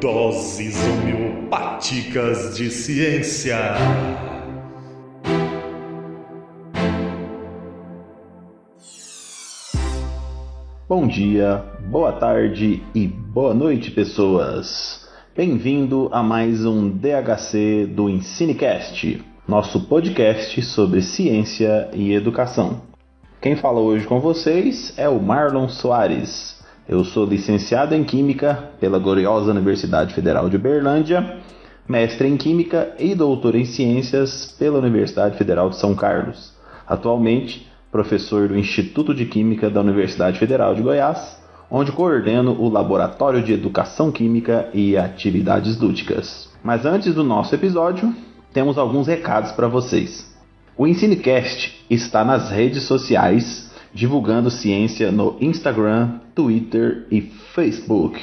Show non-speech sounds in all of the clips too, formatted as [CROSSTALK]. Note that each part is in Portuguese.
Doses homeopáticas de ciência. Bom dia, boa tarde e boa noite, pessoas. Bem-vindo a mais um DHC do Ensinecast, nosso podcast sobre ciência e educação. Quem fala hoje com vocês é o Marlon Soares. Eu sou licenciado em Química pela gloriosa Universidade Federal de Berlândia, mestre em Química e doutor em Ciências pela Universidade Federal de São Carlos. Atualmente, professor do Instituto de Química da Universidade Federal de Goiás, onde coordeno o Laboratório de Educação Química e Atividades Lúdicas. Mas antes do nosso episódio, temos alguns recados para vocês. O Ensinecast está nas redes sociais divulgando ciência no Instagram, Twitter e Facebook.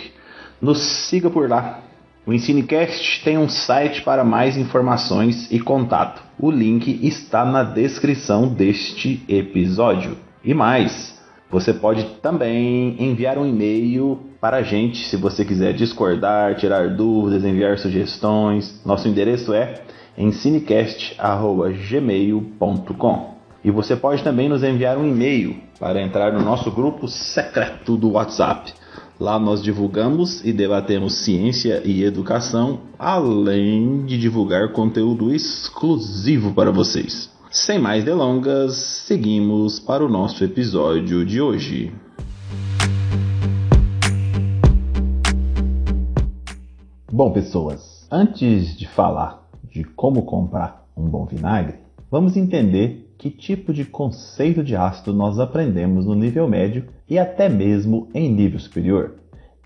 Nos siga por lá. O Ensinecast tem um site para mais informações e contato. O link está na descrição deste episódio. E mais, você pode também enviar um e-mail para a gente se você quiser discordar, tirar dúvidas, enviar sugestões. Nosso endereço é ensinecast.gmail.com. E você pode também nos enviar um e-mail para entrar no nosso grupo secreto do WhatsApp. Lá nós divulgamos e debatemos ciência e educação, além de divulgar conteúdo exclusivo para vocês. Sem mais delongas, seguimos para o nosso episódio de hoje. Bom, pessoas, antes de falar de como comprar um bom vinagre, vamos entender que tipo de conceito de ácido nós aprendemos no nível médio e até mesmo em nível superior.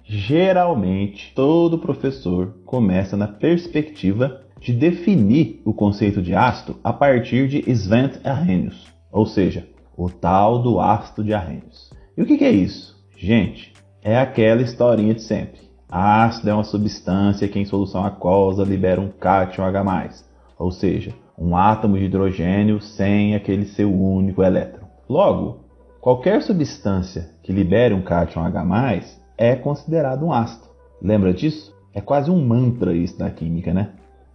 Geralmente, todo professor começa na perspectiva de definir o conceito de ácido a partir de Svent Arrhenius, ou seja, o tal do ácido de Arrhenius. E o que é isso? Gente, é aquela historinha de sempre. Ácido é uma substância que em solução aquosa libera um cátion H+, ou seja, um átomo de hidrogênio sem aquele seu único elétron. Logo, qualquer substância que libere um cátion H+, é considerado um ácido. Lembra disso? É quase um mantra isso na química, né?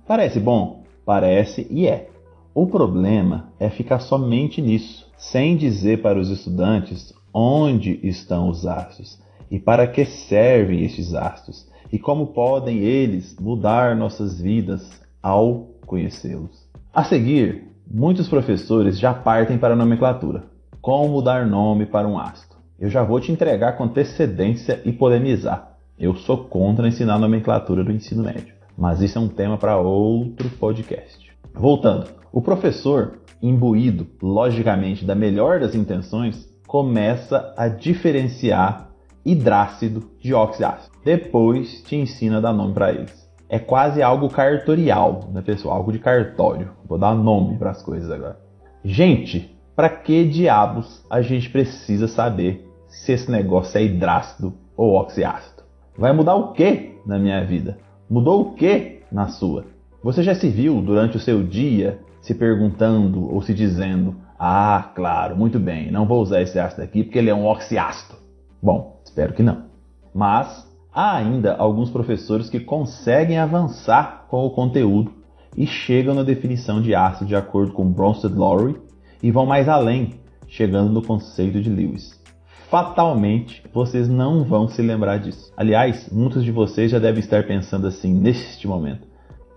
Parece bom? Parece e é. O problema é ficar somente nisso, sem dizer para os estudantes onde estão os ácidos e para que servem estes ácidos e como podem eles mudar nossas vidas ao conhecê-los. A seguir, muitos professores já partem para a nomenclatura. Como dar nome para um ácido? Eu já vou te entregar com antecedência e polemizar. Eu sou contra ensinar a nomenclatura do ensino médio, mas isso é um tema para outro podcast. Voltando, o professor, imbuído logicamente da melhor das intenções, começa a diferenciar hidrácido de oxiácido. Depois te ensina a dar nome para eles é quase algo cartorial, né, pessoal? Algo de cartório. Vou dar nome para as coisas agora. Gente, para que diabos a gente precisa saber se esse negócio é hidrácido ou oxiácido? Vai mudar o que na minha vida? Mudou o que na sua? Você já se viu durante o seu dia se perguntando ou se dizendo: Ah, claro, muito bem, não vou usar esse ácido aqui porque ele é um oxiácido? Bom, espero que não. Mas Há ainda alguns professores que conseguem avançar com o conteúdo e chegam na definição de ácido de acordo com Bronsted Lowry e vão mais além, chegando no conceito de Lewis. Fatalmente, vocês não vão se lembrar disso. Aliás, muitos de vocês já devem estar pensando assim neste momento.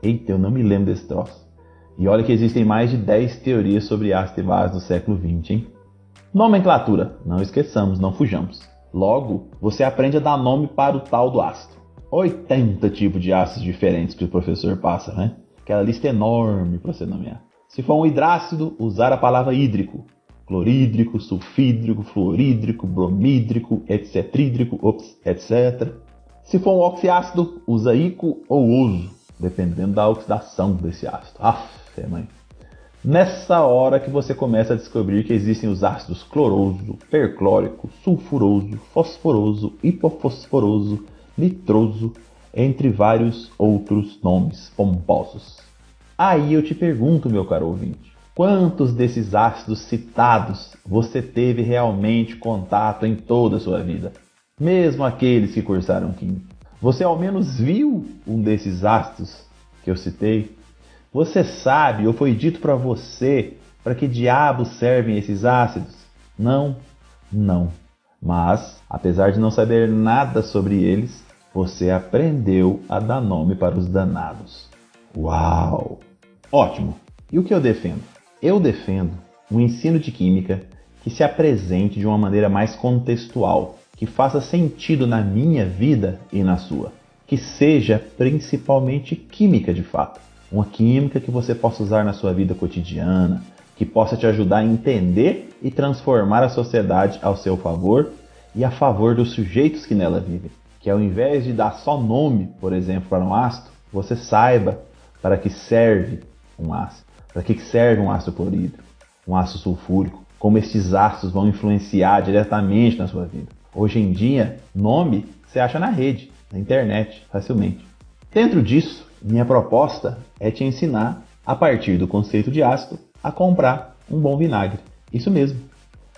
Eita, eu não me lembro desse troço. E olha que existem mais de 10 teorias sobre ácido e base no século XX, hein? Nomenclatura. Não esqueçamos, não fujamos. Logo, você aprende a dar nome para o tal do ácido. 80 tipos de ácidos diferentes que o professor passa, né? Aquela lista enorme para você nomear. Se for um hidrácido, usar a palavra hídrico. Clorídrico, sulfídrico, fluorídrico, bromídrico, etc, etc. Se for um oxiácido, usa ico ou uso, dependendo da oxidação desse ácido. Aff, mãe. Nessa hora que você começa a descobrir que existem os ácidos cloroso, perclórico, sulfuroso, fosforoso, hipofosforoso, nitroso, entre vários outros nomes pomposos. Aí eu te pergunto, meu caro ouvinte, quantos desses ácidos citados você teve realmente contato em toda a sua vida? Mesmo aqueles que cursaram química. Você ao menos viu um desses ácidos que eu citei? Você sabe ou foi dito para você para que diabos servem esses ácidos? Não, não. Mas, apesar de não saber nada sobre eles, você aprendeu a dar nome para os danados. Uau! Ótimo! E o que eu defendo? Eu defendo um ensino de química que se apresente de uma maneira mais contextual, que faça sentido na minha vida e na sua, que seja principalmente química de fato. Uma química que você possa usar na sua vida cotidiana, que possa te ajudar a entender e transformar a sociedade ao seu favor e a favor dos sujeitos que nela vivem. Que ao invés de dar só nome, por exemplo, para um ácido, você saiba para que serve um ácido, para que serve um ácido clorídrico, um ácido sulfúrico, como esses ácidos vão influenciar diretamente na sua vida. Hoje em dia, nome você acha na rede, na internet, facilmente. Dentro disso, minha proposta é te ensinar, a partir do conceito de ácido, a comprar um bom vinagre. Isso mesmo.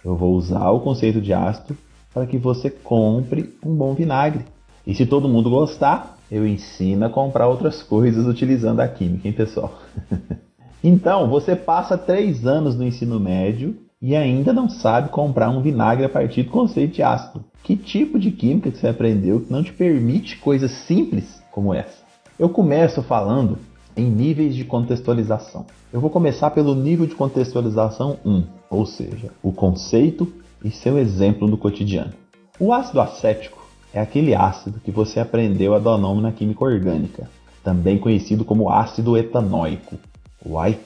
Eu vou usar o conceito de ácido para que você compre um bom vinagre. E se todo mundo gostar, eu ensino a comprar outras [LAUGHS] coisas utilizando a química, hein, pessoal? [LAUGHS] então, você passa três anos no ensino médio e ainda não sabe comprar um vinagre a partir do conceito de ácido. Que tipo de química que você aprendeu que não te permite coisas simples como essa? Eu começo falando em níveis de contextualização. Eu vou começar pelo nível de contextualização 1, ou seja, o conceito e seu exemplo no cotidiano. O ácido acético é aquele ácido que você aprendeu a dar nome na química orgânica, também conhecido como ácido etanóico. Uai,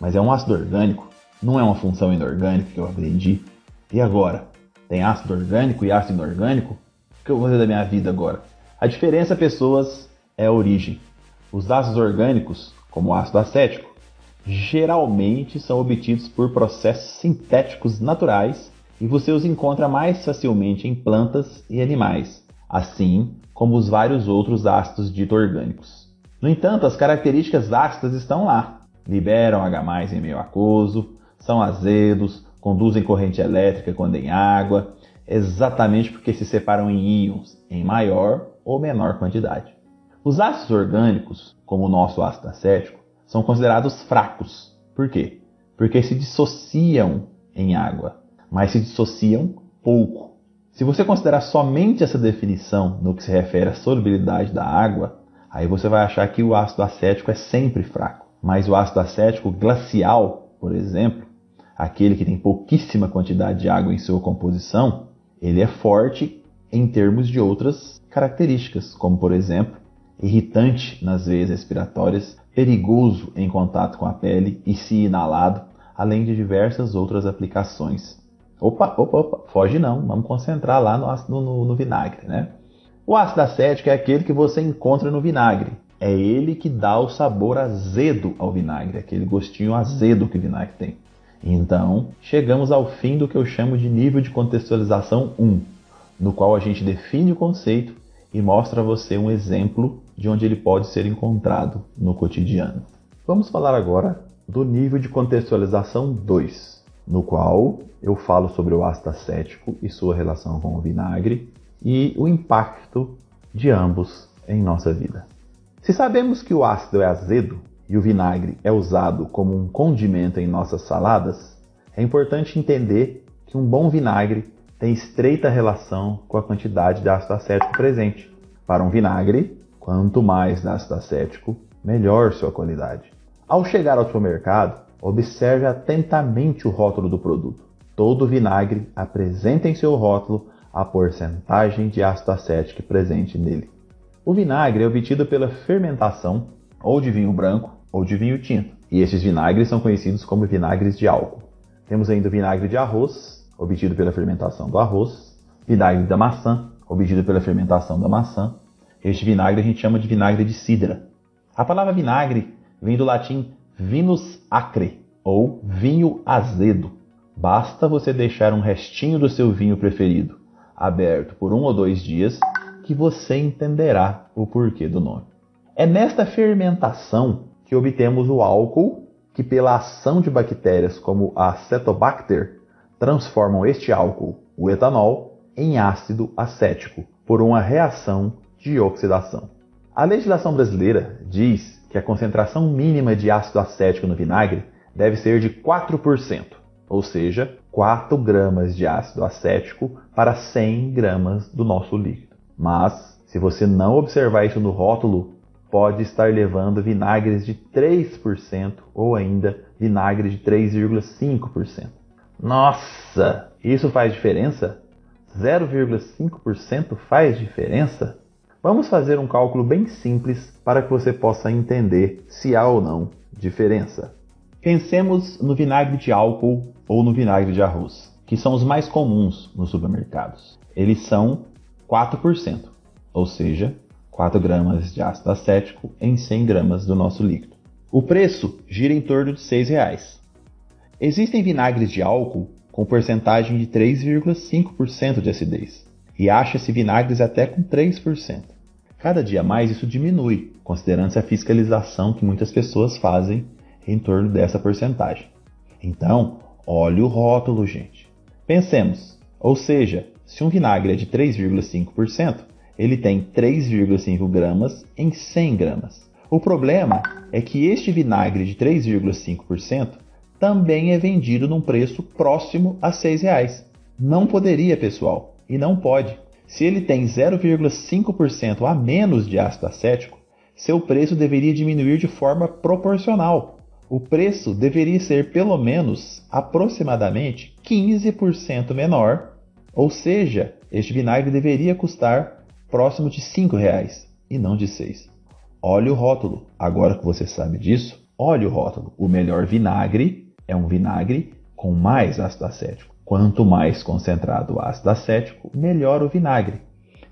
mas é um ácido orgânico? Não é uma função inorgânica que eu aprendi? E agora? Tem ácido orgânico e ácido inorgânico? O que eu vou fazer da minha vida agora? A diferença, pessoas, é a origem. Os ácidos orgânicos, como o ácido acético, geralmente são obtidos por processos sintéticos naturais e você os encontra mais facilmente em plantas e animais, assim como os vários outros ácidos dito orgânicos. No entanto, as características ácidas estão lá. Liberam H+ em meio aquoso, são azedos, conduzem corrente elétrica quando em água, exatamente porque se separam em íons em maior ou menor quantidade. Os ácidos orgânicos, como o nosso ácido acético, são considerados fracos. Por quê? Porque se dissociam em água, mas se dissociam pouco. Se você considerar somente essa definição no que se refere à solubilidade da água, aí você vai achar que o ácido acético é sempre fraco. Mas o ácido acético glacial, por exemplo, aquele que tem pouquíssima quantidade de água em sua composição, ele é forte em termos de outras características, como por exemplo, irritante nas veias respiratórias, perigoso em contato com a pele e se inalado, além de diversas outras aplicações. Opa, opa, opa, foge não, vamos concentrar lá no, no, no vinagre, né? O ácido acético é aquele que você encontra no vinagre. É ele que dá o sabor azedo ao vinagre, aquele gostinho azedo que o vinagre tem. Então, chegamos ao fim do que eu chamo de nível de contextualização 1, no qual a gente define o conceito e mostra a você um exemplo de onde ele pode ser encontrado no cotidiano. Vamos falar agora do nível de contextualização 2, no qual eu falo sobre o ácido acético e sua relação com o vinagre e o impacto de ambos em nossa vida. Se sabemos que o ácido é azedo, e o vinagre é usado como um condimento em nossas saladas, é importante entender que um bom vinagre tem estreita relação com a quantidade de ácido acético presente. Para um vinagre, quanto mais ácido acético, melhor sua qualidade. Ao chegar ao supermercado, observe atentamente o rótulo do produto. Todo vinagre apresenta em seu rótulo a porcentagem de ácido acético presente nele. O vinagre é obtido pela fermentação ou de vinho branco ou de vinho tinto. E esses vinagres são conhecidos como vinagres de álcool. Temos ainda o vinagre de arroz, obtido pela fermentação do arroz, vinagre da maçã, obtido pela fermentação da maçã. Este vinagre a gente chama de vinagre de cidra. A palavra vinagre vem do latim vinus acre, ou vinho azedo. Basta você deixar um restinho do seu vinho preferido aberto por um ou dois dias que você entenderá o porquê do nome. É nesta fermentação que obtemos o álcool, que pela ação de bactérias como a Cetobacter transformam este álcool, o etanol, em ácido acético, por uma reação de oxidação. A legislação brasileira diz que a concentração mínima de ácido acético no vinagre deve ser de 4%, ou seja, 4 gramas de ácido acético para 100 gramas do nosso líquido. Mas, se você não observar isso no rótulo, pode estar levando vinagres de 3% ou ainda vinagre de 3,5%. Nossa, isso faz diferença? 0,5% faz diferença? Vamos fazer um cálculo bem simples para que você possa entender se há ou não diferença. Pensemos no vinagre de álcool ou no vinagre de arroz, que são os mais comuns nos supermercados. Eles são 4%, ou seja, 4 gramas de ácido acético em 100 gramas do nosso líquido. O preço gira em torno de R$ 6,00. Existem vinagres de álcool com porcentagem de 3,5% de acidez, e acha-se vinagres até com 3%. Cada dia mais isso diminui, considerando-se a fiscalização que muitas pessoas fazem em torno dessa porcentagem. Então, olhe o rótulo, gente. Pensemos, ou seja, se um vinagre é de 3,5%, ele tem 3,5 gramas em 100 gramas. O problema é que este vinagre de 3,5% também é vendido num preço próximo a R$ 6,00. Não poderia, pessoal, e não pode. Se ele tem 0,5% a menos de ácido acético, seu preço deveria diminuir de forma proporcional. O preço deveria ser pelo menos aproximadamente 15% menor, ou seja, este vinagre deveria custar próximo de R$ 5,00 e não de R$ 6. Olhe o rótulo. Agora que você sabe disso, olhe o rótulo. O melhor vinagre é um vinagre com mais ácido acético. Quanto mais concentrado o ácido acético, melhor o vinagre.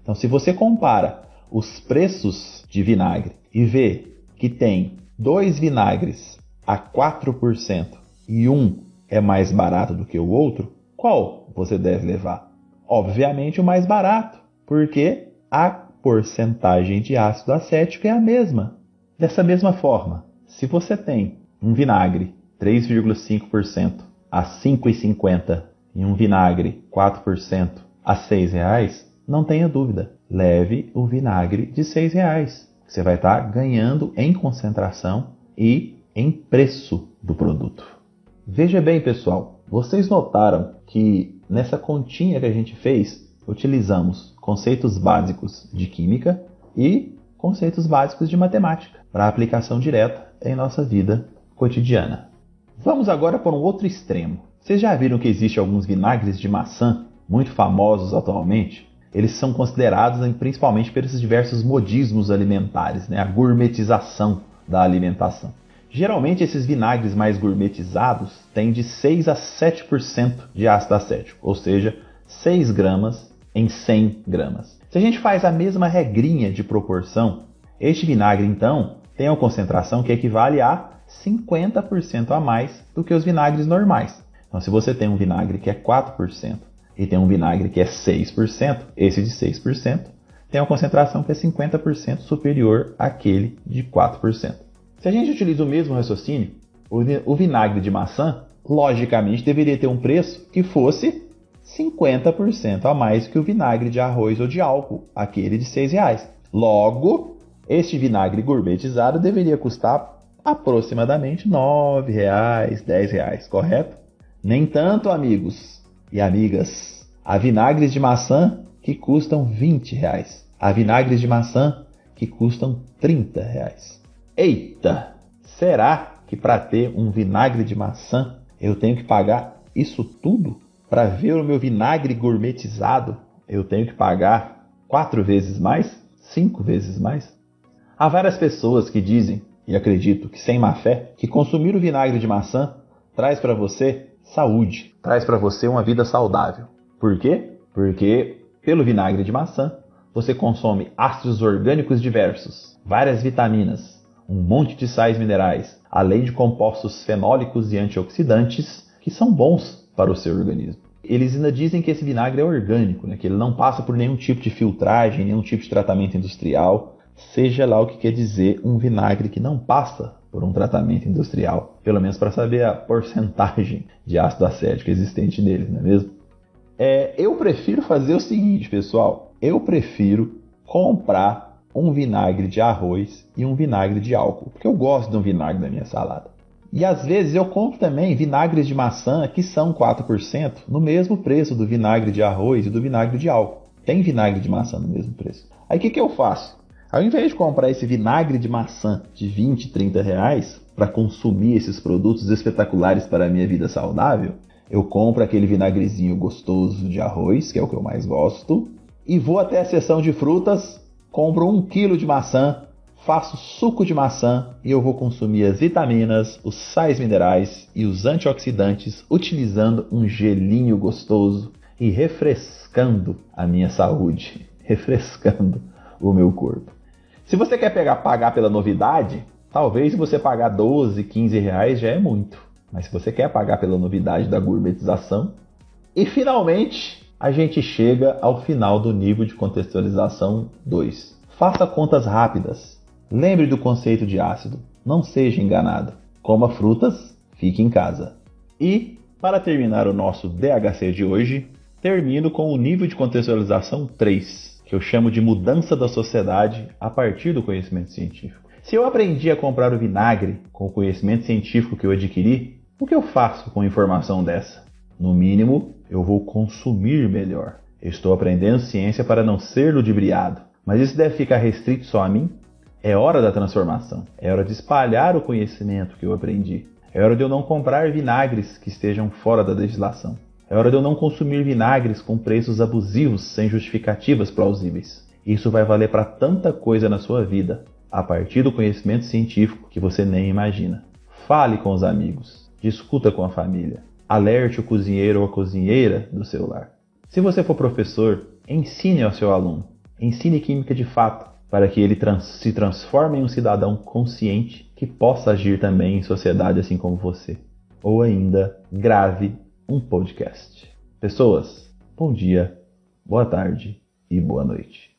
Então, se você compara os preços de vinagre e vê que tem dois vinagres a 4% e um é mais barato do que o outro, qual você deve levar? Obviamente o mais barato, porque a porcentagem de ácido acético é a mesma. Dessa mesma forma, se você tem um vinagre 3,5% a 5,50 e um vinagre 4% a R$ 6,00, não tenha dúvida, leve o vinagre de R$ 6,00. Você vai estar ganhando em concentração e em preço do produto. Veja bem, pessoal, vocês notaram que nessa continha que a gente fez, utilizamos conceitos básicos de química e conceitos básicos de matemática para aplicação direta em nossa vida cotidiana. Vamos agora para um outro extremo. Vocês já viram que existem alguns vinagres de maçã muito famosos atualmente? Eles são considerados principalmente pelos diversos modismos alimentares, né? a gourmetização da alimentação. Geralmente esses vinagres mais gourmetizados têm de 6 a 7% de ácido acético, ou seja, 6 gramas em 100 gramas. Se a gente faz a mesma regrinha de proporção, este vinagre então tem uma concentração que equivale a 50% a mais do que os vinagres normais. Então, se você tem um vinagre que é 4% e tem um vinagre que é 6%, esse de 6% tem uma concentração que é 50% superior àquele de 4%. Se a gente utiliza o mesmo raciocínio, o vinagre de maçã, logicamente, deveria ter um preço que fosse 50% a mais que o vinagre de arroz ou de álcool, aquele de R$ 6,00. Logo, este vinagre gourmetizado deveria custar aproximadamente R$ 9,00, R$ 10,00, correto? Nem tanto, amigos e amigas. Há vinagres de maçã que custam R$ 20,00. Há vinagres de maçã que custam R$ 30,00. Eita! Será que para ter um vinagre de maçã eu tenho que pagar isso tudo? Para ver o meu vinagre gourmetizado, eu tenho que pagar quatro vezes mais? Cinco vezes mais? Há várias pessoas que dizem e acredito que sem má fé, que consumir o vinagre de maçã traz para você saúde, traz para você uma vida saudável. Por quê? Porque pelo vinagre de maçã você consome ácidos orgânicos diversos, várias vitaminas, um monte de sais minerais, além de compostos fenólicos e antioxidantes que são bons para o seu organismo. Eles ainda dizem que esse vinagre é orgânico, né? que ele não passa por nenhum tipo de filtragem, nenhum tipo de tratamento industrial, seja lá o que quer dizer um vinagre que não passa por um tratamento industrial, pelo menos para saber a porcentagem de ácido acético existente nele, não é mesmo? É, eu prefiro fazer o seguinte, pessoal. Eu prefiro comprar um vinagre de arroz e um vinagre de álcool, porque eu gosto de um vinagre na minha salada. E às vezes eu compro também vinagres de maçã que são 4% no mesmo preço do vinagre de arroz e do vinagre de álcool. Tem vinagre de maçã no mesmo preço. Aí o que, que eu faço? Ao invés de comprar esse vinagre de maçã de 20, 30 reais para consumir esses produtos espetaculares para a minha vida saudável, eu compro aquele vinagrezinho gostoso de arroz, que é o que eu mais gosto, e vou até a seção de frutas, compro um quilo de maçã, faço suco de maçã e eu vou consumir as vitaminas, os sais minerais e os antioxidantes utilizando um gelinho gostoso e refrescando a minha saúde, [LAUGHS] refrescando o meu corpo. Se você quer pegar pagar pela novidade, talvez você pagar 12, 15 reais já é muito. Mas se você quer pagar pela novidade da gourmetização, e finalmente a gente chega ao final do nível de contextualização 2. Faça contas rápidas. Lembre do conceito de ácido. Não seja enganado. Coma frutas, fique em casa. E, para terminar o nosso DHC de hoje, termino com o nível de contextualização 3, que eu chamo de mudança da sociedade a partir do conhecimento científico. Se eu aprendi a comprar o vinagre com o conhecimento científico que eu adquiri, o que eu faço com informação dessa? No mínimo, eu vou consumir melhor. Eu estou aprendendo ciência para não ser ludibriado. Mas isso deve ficar restrito só a mim? É hora da transformação. É hora de espalhar o conhecimento que eu aprendi. É hora de eu não comprar vinagres que estejam fora da legislação. É hora de eu não consumir vinagres com preços abusivos sem justificativas plausíveis. Isso vai valer para tanta coisa na sua vida, a partir do conhecimento científico que você nem imagina. Fale com os amigos, discuta com a família, alerte o cozinheiro ou a cozinheira do seu lar. Se você for professor, ensine ao seu aluno, ensine química de fato, para que ele trans se transforme em um cidadão consciente que possa agir também em sociedade assim como você. Ou ainda, grave um podcast. Pessoas, bom dia, boa tarde e boa noite.